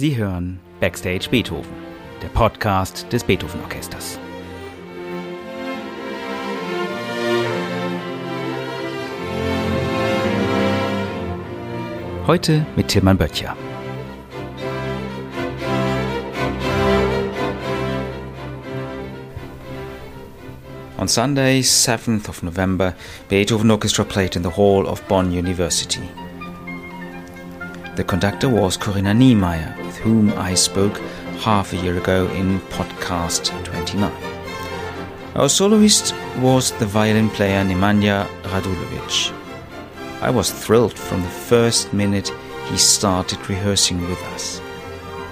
Sie hören Backstage Beethoven, der Podcast des Beethoven Orchesters. Heute mit Tilman Böttcher. On Sunday, 7th of November, Beethoven Orchestra played in the hall of Bonn University. The conductor was Corinna Niemeyer, with whom I spoke half a year ago in podcast 29. Our soloist was the violin player Nemanja Radulovic. I was thrilled from the first minute he started rehearsing with us.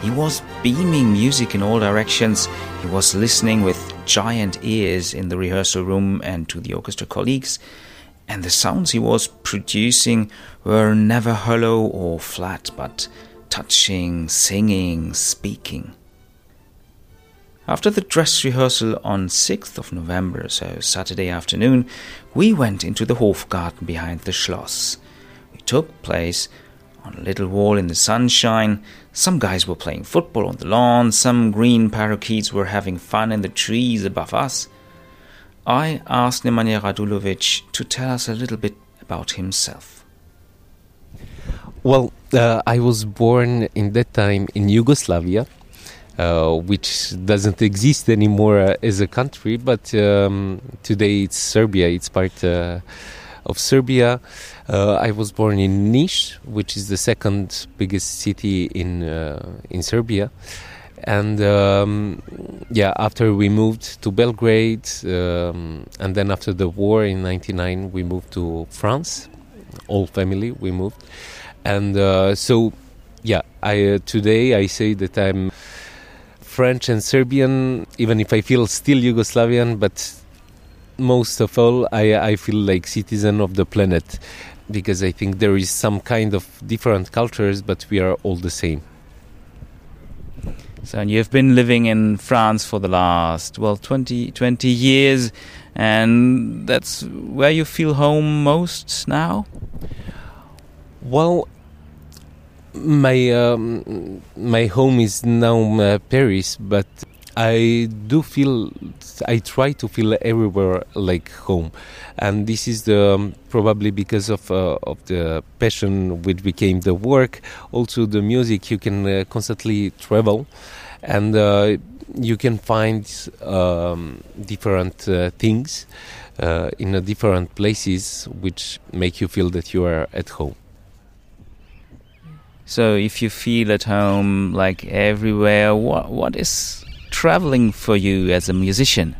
He was beaming music in all directions. He was listening with giant ears in the rehearsal room and to the orchestra colleagues and the sounds he was producing were never hollow or flat, but touching, singing, speaking. After the dress rehearsal on 6th of November, so Saturday afternoon, we went into the Hofgarten behind the Schloss. We took place on a little wall in the sunshine. Some guys were playing football on the lawn, some green parakeets were having fun in the trees above us. I asked Nemanja Radulovic to tell us a little bit about himself. Well, uh, I was born in that time in Yugoslavia, uh, which doesn't exist anymore uh, as a country, but um, today it's Serbia, it's part uh, of Serbia. Uh, I was born in Niš, which is the second biggest city in, uh, in Serbia and um, yeah after we moved to belgrade um, and then after the war in 99 we moved to france. All family we moved. And uh, so yeah i uh, today i say that i'm french and serbian even if i feel still yugoslavian but most of all i, I feel like citizen of the planet. Because i think there is some kind of different cultures but we are all the same so, and you've been living in France for the last, well, 20, 20 years, and that's where you feel home most now? Well, my um, my home is now uh, Paris, but I do feel I try to feel everywhere like home, and this is the um, probably because of uh, of the passion which became the work. Also, the music you can uh, constantly travel, and uh, you can find um, different uh, things uh, in different places which make you feel that you are at home. So, if you feel at home like everywhere, what what is traveling for you as a musician?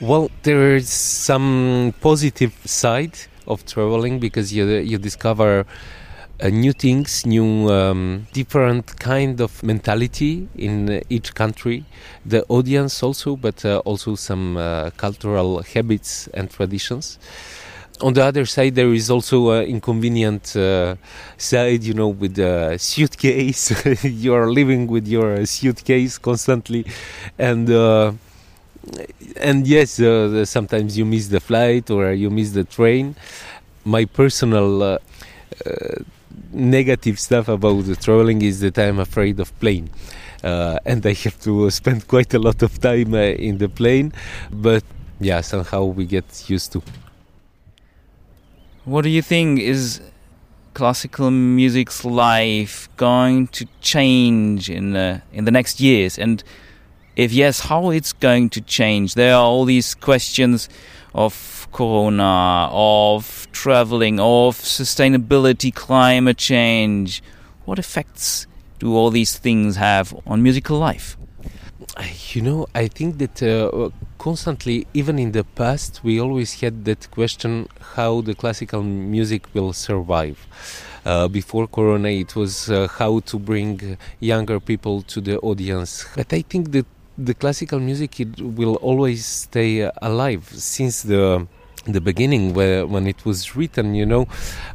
Well, there is some positive side of traveling because you you discover uh, new things, new um, different kind of mentality in uh, each country. The audience also, but uh, also some uh, cultural habits and traditions. On the other side, there is also an inconvenient uh, side, you know, with the suitcase. you are living with your suitcase constantly, and uh, and yes, sometimes you miss the flight or you miss the train. My personal negative stuff about the traveling is that I'm afraid of plane. Uh, and I have to spend quite a lot of time uh, in the plane, but yeah, somehow we get used to. What do you think is classical music's life going to change in the in the next years? And if yes, how it's going to change? There are all these questions of corona, of traveling, of sustainability, climate change. What effects do all these things have on musical life? You know, I think that uh, constantly, even in the past, we always had that question how the classical music will survive. Uh, before Corona, it was uh, how to bring younger people to the audience. But I think that the classical music it will always stay alive since the the beginning where when it was written you know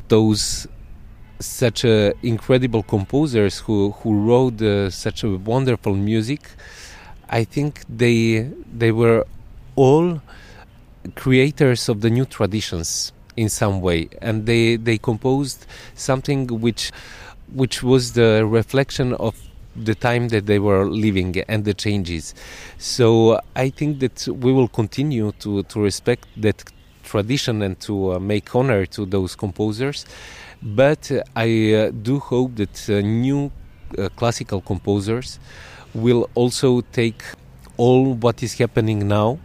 those such uh, incredible composers who who wrote uh, such a wonderful music i think they they were all creators of the new traditions in some way and they they composed something which which was the reflection of the time that they were living and the changes. So I think that we will continue to, to respect that tradition and to uh, make honor to those composers. But uh, I uh, do hope that new classical composers will also take all what is happening now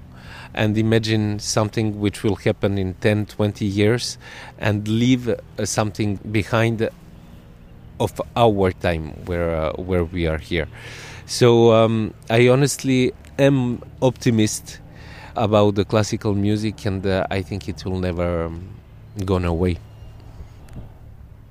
and imagine something which will happen in 10 20 years and leave uh, something behind of our time where uh, where we are here so um, i honestly am optimist about the classical music and uh, i think it will never um, gone away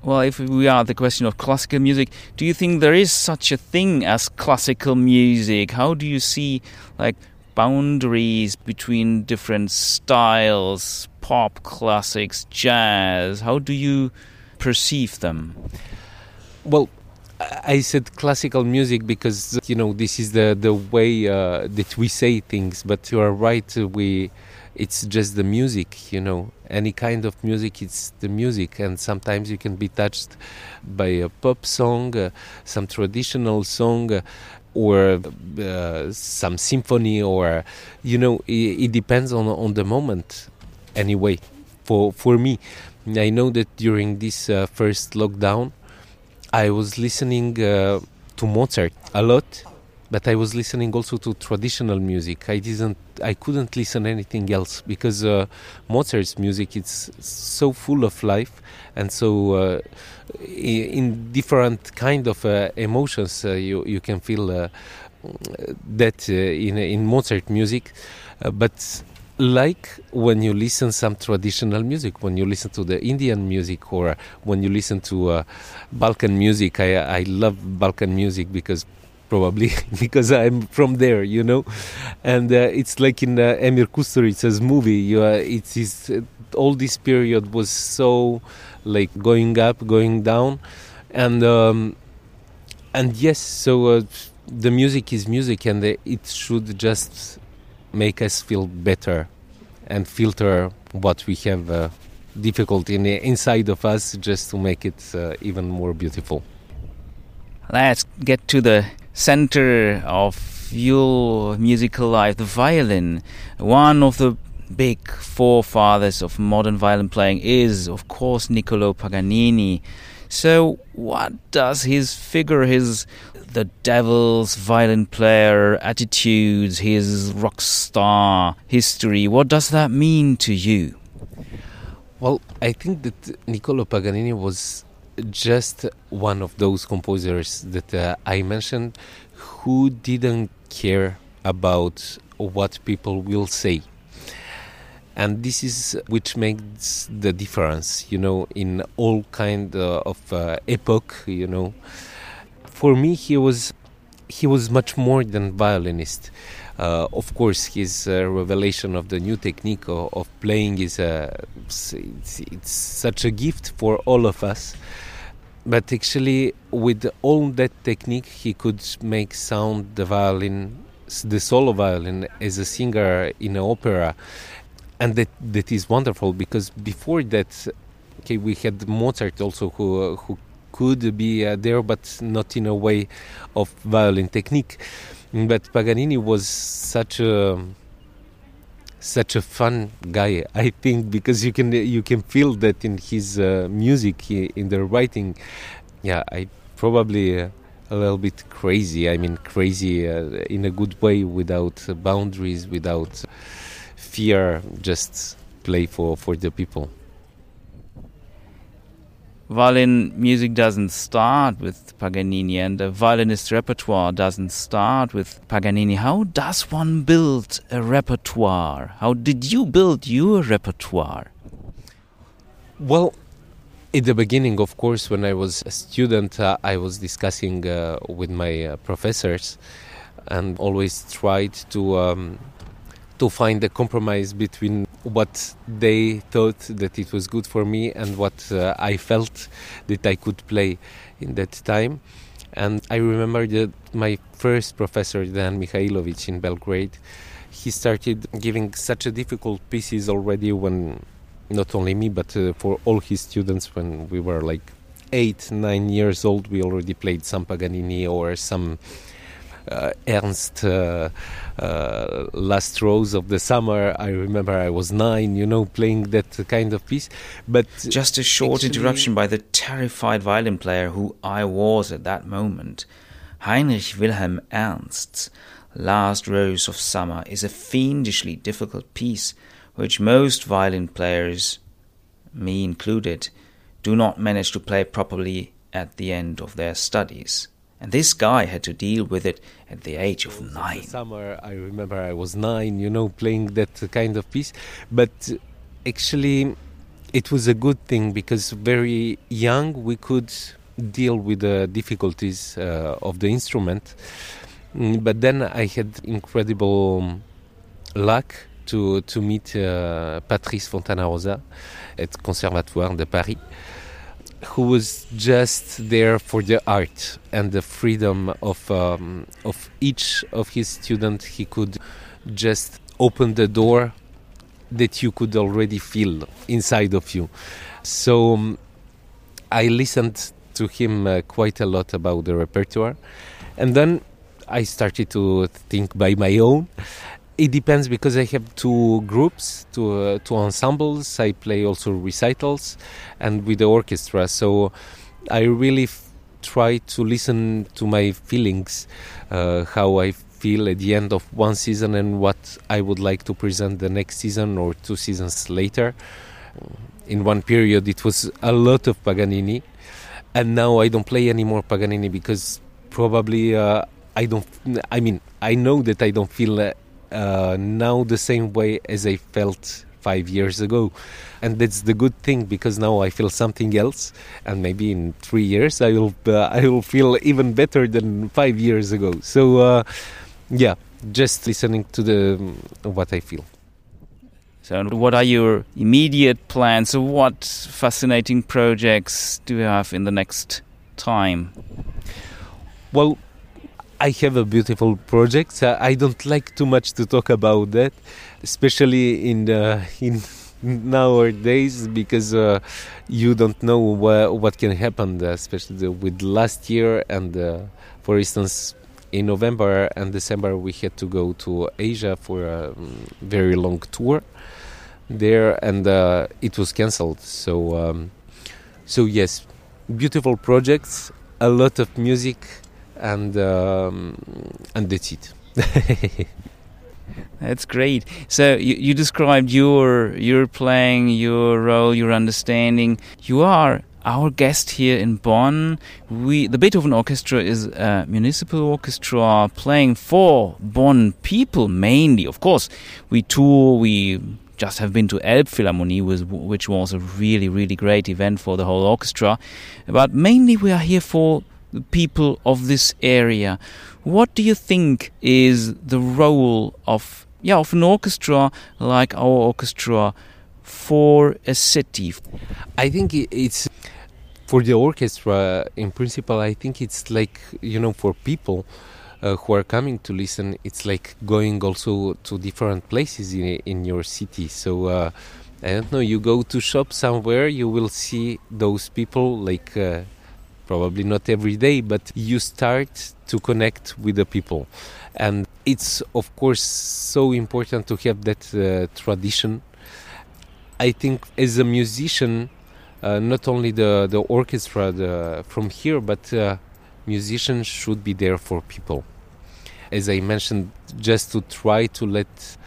well, if we are the question of classical music, do you think there is such a thing as classical music? How do you see like boundaries between different styles, pop, classics, jazz? How do you perceive them? Well, I said classical music because you know this is the the way uh, that we say things. But you are right. We it's just the music you know any kind of music it's the music and sometimes you can be touched by a pop song uh, some traditional song uh, or uh, some symphony or you know it, it, depends on on the moment anyway. For for me i know that during this uh, first lockdown i was listening uh, to mozart a lot but I was listening also to traditional music. I didn't, I couldn't listen anything else because uh, Mozart's music it's so full of life and so uh, in different kind of uh, emotions uh, you you can feel uh, that uh, in in Mozart music, but like when you listen some traditional music when you listen to the indian music or when you listen to balkan music I, I love balkan music because probably because I'm from there, you know. And uh, it's like in uh, Emir Kusturica's movie. You, uh, it is uh, all this period was so like going up, going down, and um, and yes, so uh, the music is music, and uh, it should just make us feel better and filter what we have uh, difficult in inside of us, just to make it even more beautiful. Let's get to the center of your musical life, the violin. One of the big forefathers of modern violin playing is, of course, Niccolo Paganini. So, what does his figure, his the devil's violin player attitudes, his rock star history, what does that mean to you? Well, I think that Niccolo Paganini was just one of those composers that uh, I mentioned who didn't care about what people will say. And this is which makes the difference, you know, in all kind uh, of uh, epoch, you know. For me, he was he was much more than violinist. Uh, of course, his uh, revelation of the new technique of, of playing is a, it's, it's, such a gift for all of us. But actually with all that technique he could make sound the violin the solo violin as a singer in an opera. And that that is wonderful because before that okay we had mozart also who who could be uh, there but not in a way of violin technique but paganini was such a such a fun guy i think because you can you can feel that in his uh, music in the writing yeah i probably uh, a little bit crazy i mean crazy uh, in a good way without boundaries without fear just play for for the people violin music doesn't start with Paganini and the violinist repertoire doesn't start with Paganini. How does one build a repertoire? How did you build your repertoire? Well, in the beginning, of course, when I was a student, uh, I was discussing uh, with my uh, professors and always tried to um, to find a compromise between what they thought that it was good for me and what uh, I felt that I could play in that time. And I remember that my first professor, Dan Mihailovic in Belgrade, he started giving such a difficult pieces already when not only me but uh, for all his students when we were like eight, nine years old, we already played some Paganini or some Ernst uh, uh, last rose of the summer. I remember I was nine, you know, playing that kind of piece. But just a short interruption by the terrified violin player who I was at that moment. Heinrich Wilhelm Ernst's Last Rose of Summer is a fiendishly difficult piece which most violin players, me included, do not manage to play properly at the end of their studies. And this guy had to deal with it at the age of nine. Summer, I remember I was nine, you know, playing that kind of piece. But actually, it was a good thing because very young we could deal with the difficulties uh, of the instrument. Mm, but then I had incredible luck to to meet uh, Patrice Fontanarosa at Conservatoire de Paris, who was just there for the art and the freedom of um, of each of his students. He could just open the door that you could already feel inside of you. So um, I listened to him uh, quite a lot about the repertoire, and then I started to think by my own it depends because I have two groups, two uh, two ensembles. I play also recitals, and with the orchestra. So I really f- try to listen to my feelings, uh, how I feel at the end of one season, and what I would like to present the next season or two seasons later. In one period, it was a lot of Paganini, and now I don't play any more Paganini because probably uh, I don't. I mean, I know that I don't feel uh, now the same way as I felt five years ago. And that's the good thing because now I feel something else, and maybe in three years I will uh, I will feel even better than five years ago. So, uh, yeah, just listening to the what I feel. So, what are your immediate plans? So, what fascinating projects do you have in the next time? Well, I have a beautiful project. I don't like too much to talk about that, especially in uh, in nowadays because uh, you don't know wh- what can happen, especially with last year and, uh, for instance, in November and December we had to go to Asia for a very long tour there, and uh, it was cancelled. So, um, so yes, beautiful projects, a lot of music and um, and that's it. That's great. So you, you described your your playing, your role, your understanding. You are our guest here in Bonn. We the Beethoven Orchestra is a municipal orchestra playing for Bonn people mainly. Of course, we tour. We just have been to Elbphilharmonie, which was a really really great event for the whole orchestra. But mainly we are here for people of this area. What do you think is the role of yeah of an orchestra like our orchestra for a city? I think it's for the orchestra in principle. I think it's like you know for people. Uh, who are coming to listen, it's like going also to different places in in your city. So uh, I don't know. You go to shop somewhere, you will see those people like uh, probably not every day, but you start to connect with the people. And it's, of course, so important to have that uh, tradition. I think as a musician, uh, not only the, the orchestra the, from here, but uh, musicians should be there for people. As I mentioned, just to try to let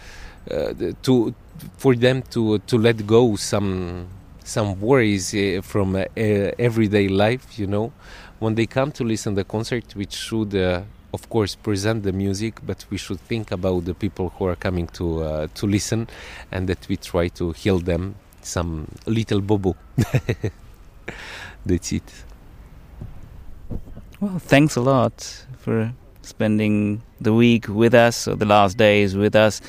uh, to for them to to let go some some worries uh, from uh, everyday life, you know. When they come to listen the concert, which should, of course, present the music, but we should think about the people who are coming to to listen, and that we try to heal them some little bobo. That's it. Well, thanks a lot for spending the week with us, or the last days with us.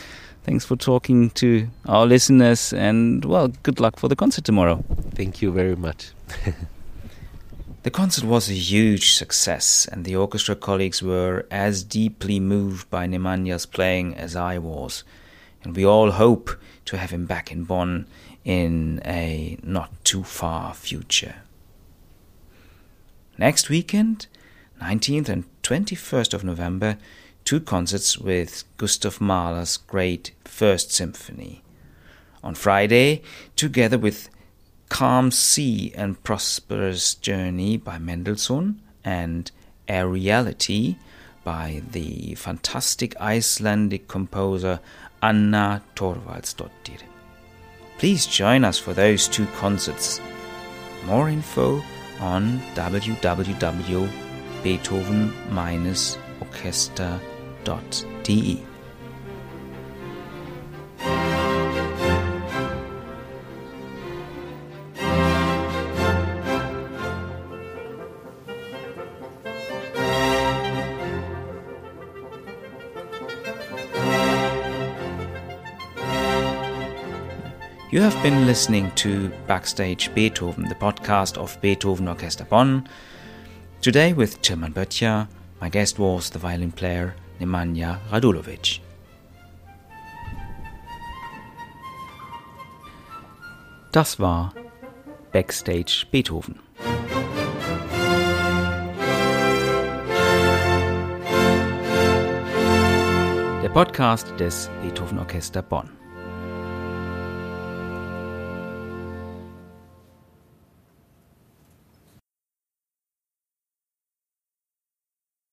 Thanks for talking to our listeners, and well, good luck for the concert tomorrow. Thank you very much. the concert was a huge success, and the orchestra colleagues were as deeply moved by Nemanja's playing as I was. And we all hope to have him back in Bonn in a not too far future. Next weekend, 19th and 21st of November, two concerts with Gustav Mahler's great First Symphony. On Friday, together with Calm Sea and Prosperous Journey by Mendelssohn and Aeriality by the fantastic Icelandic composer Anna Thorvaldsdottir. Please join us for those two concerts. More info on You have been listening to Backstage Beethoven, the podcast of Beethoven Orchester Bonn. Today with Tilman Böttcher, my guest was the violin player Nemanja Radulovic. Das war Backstage Beethoven. Der Podcast des Beethoven Orchester Bonn.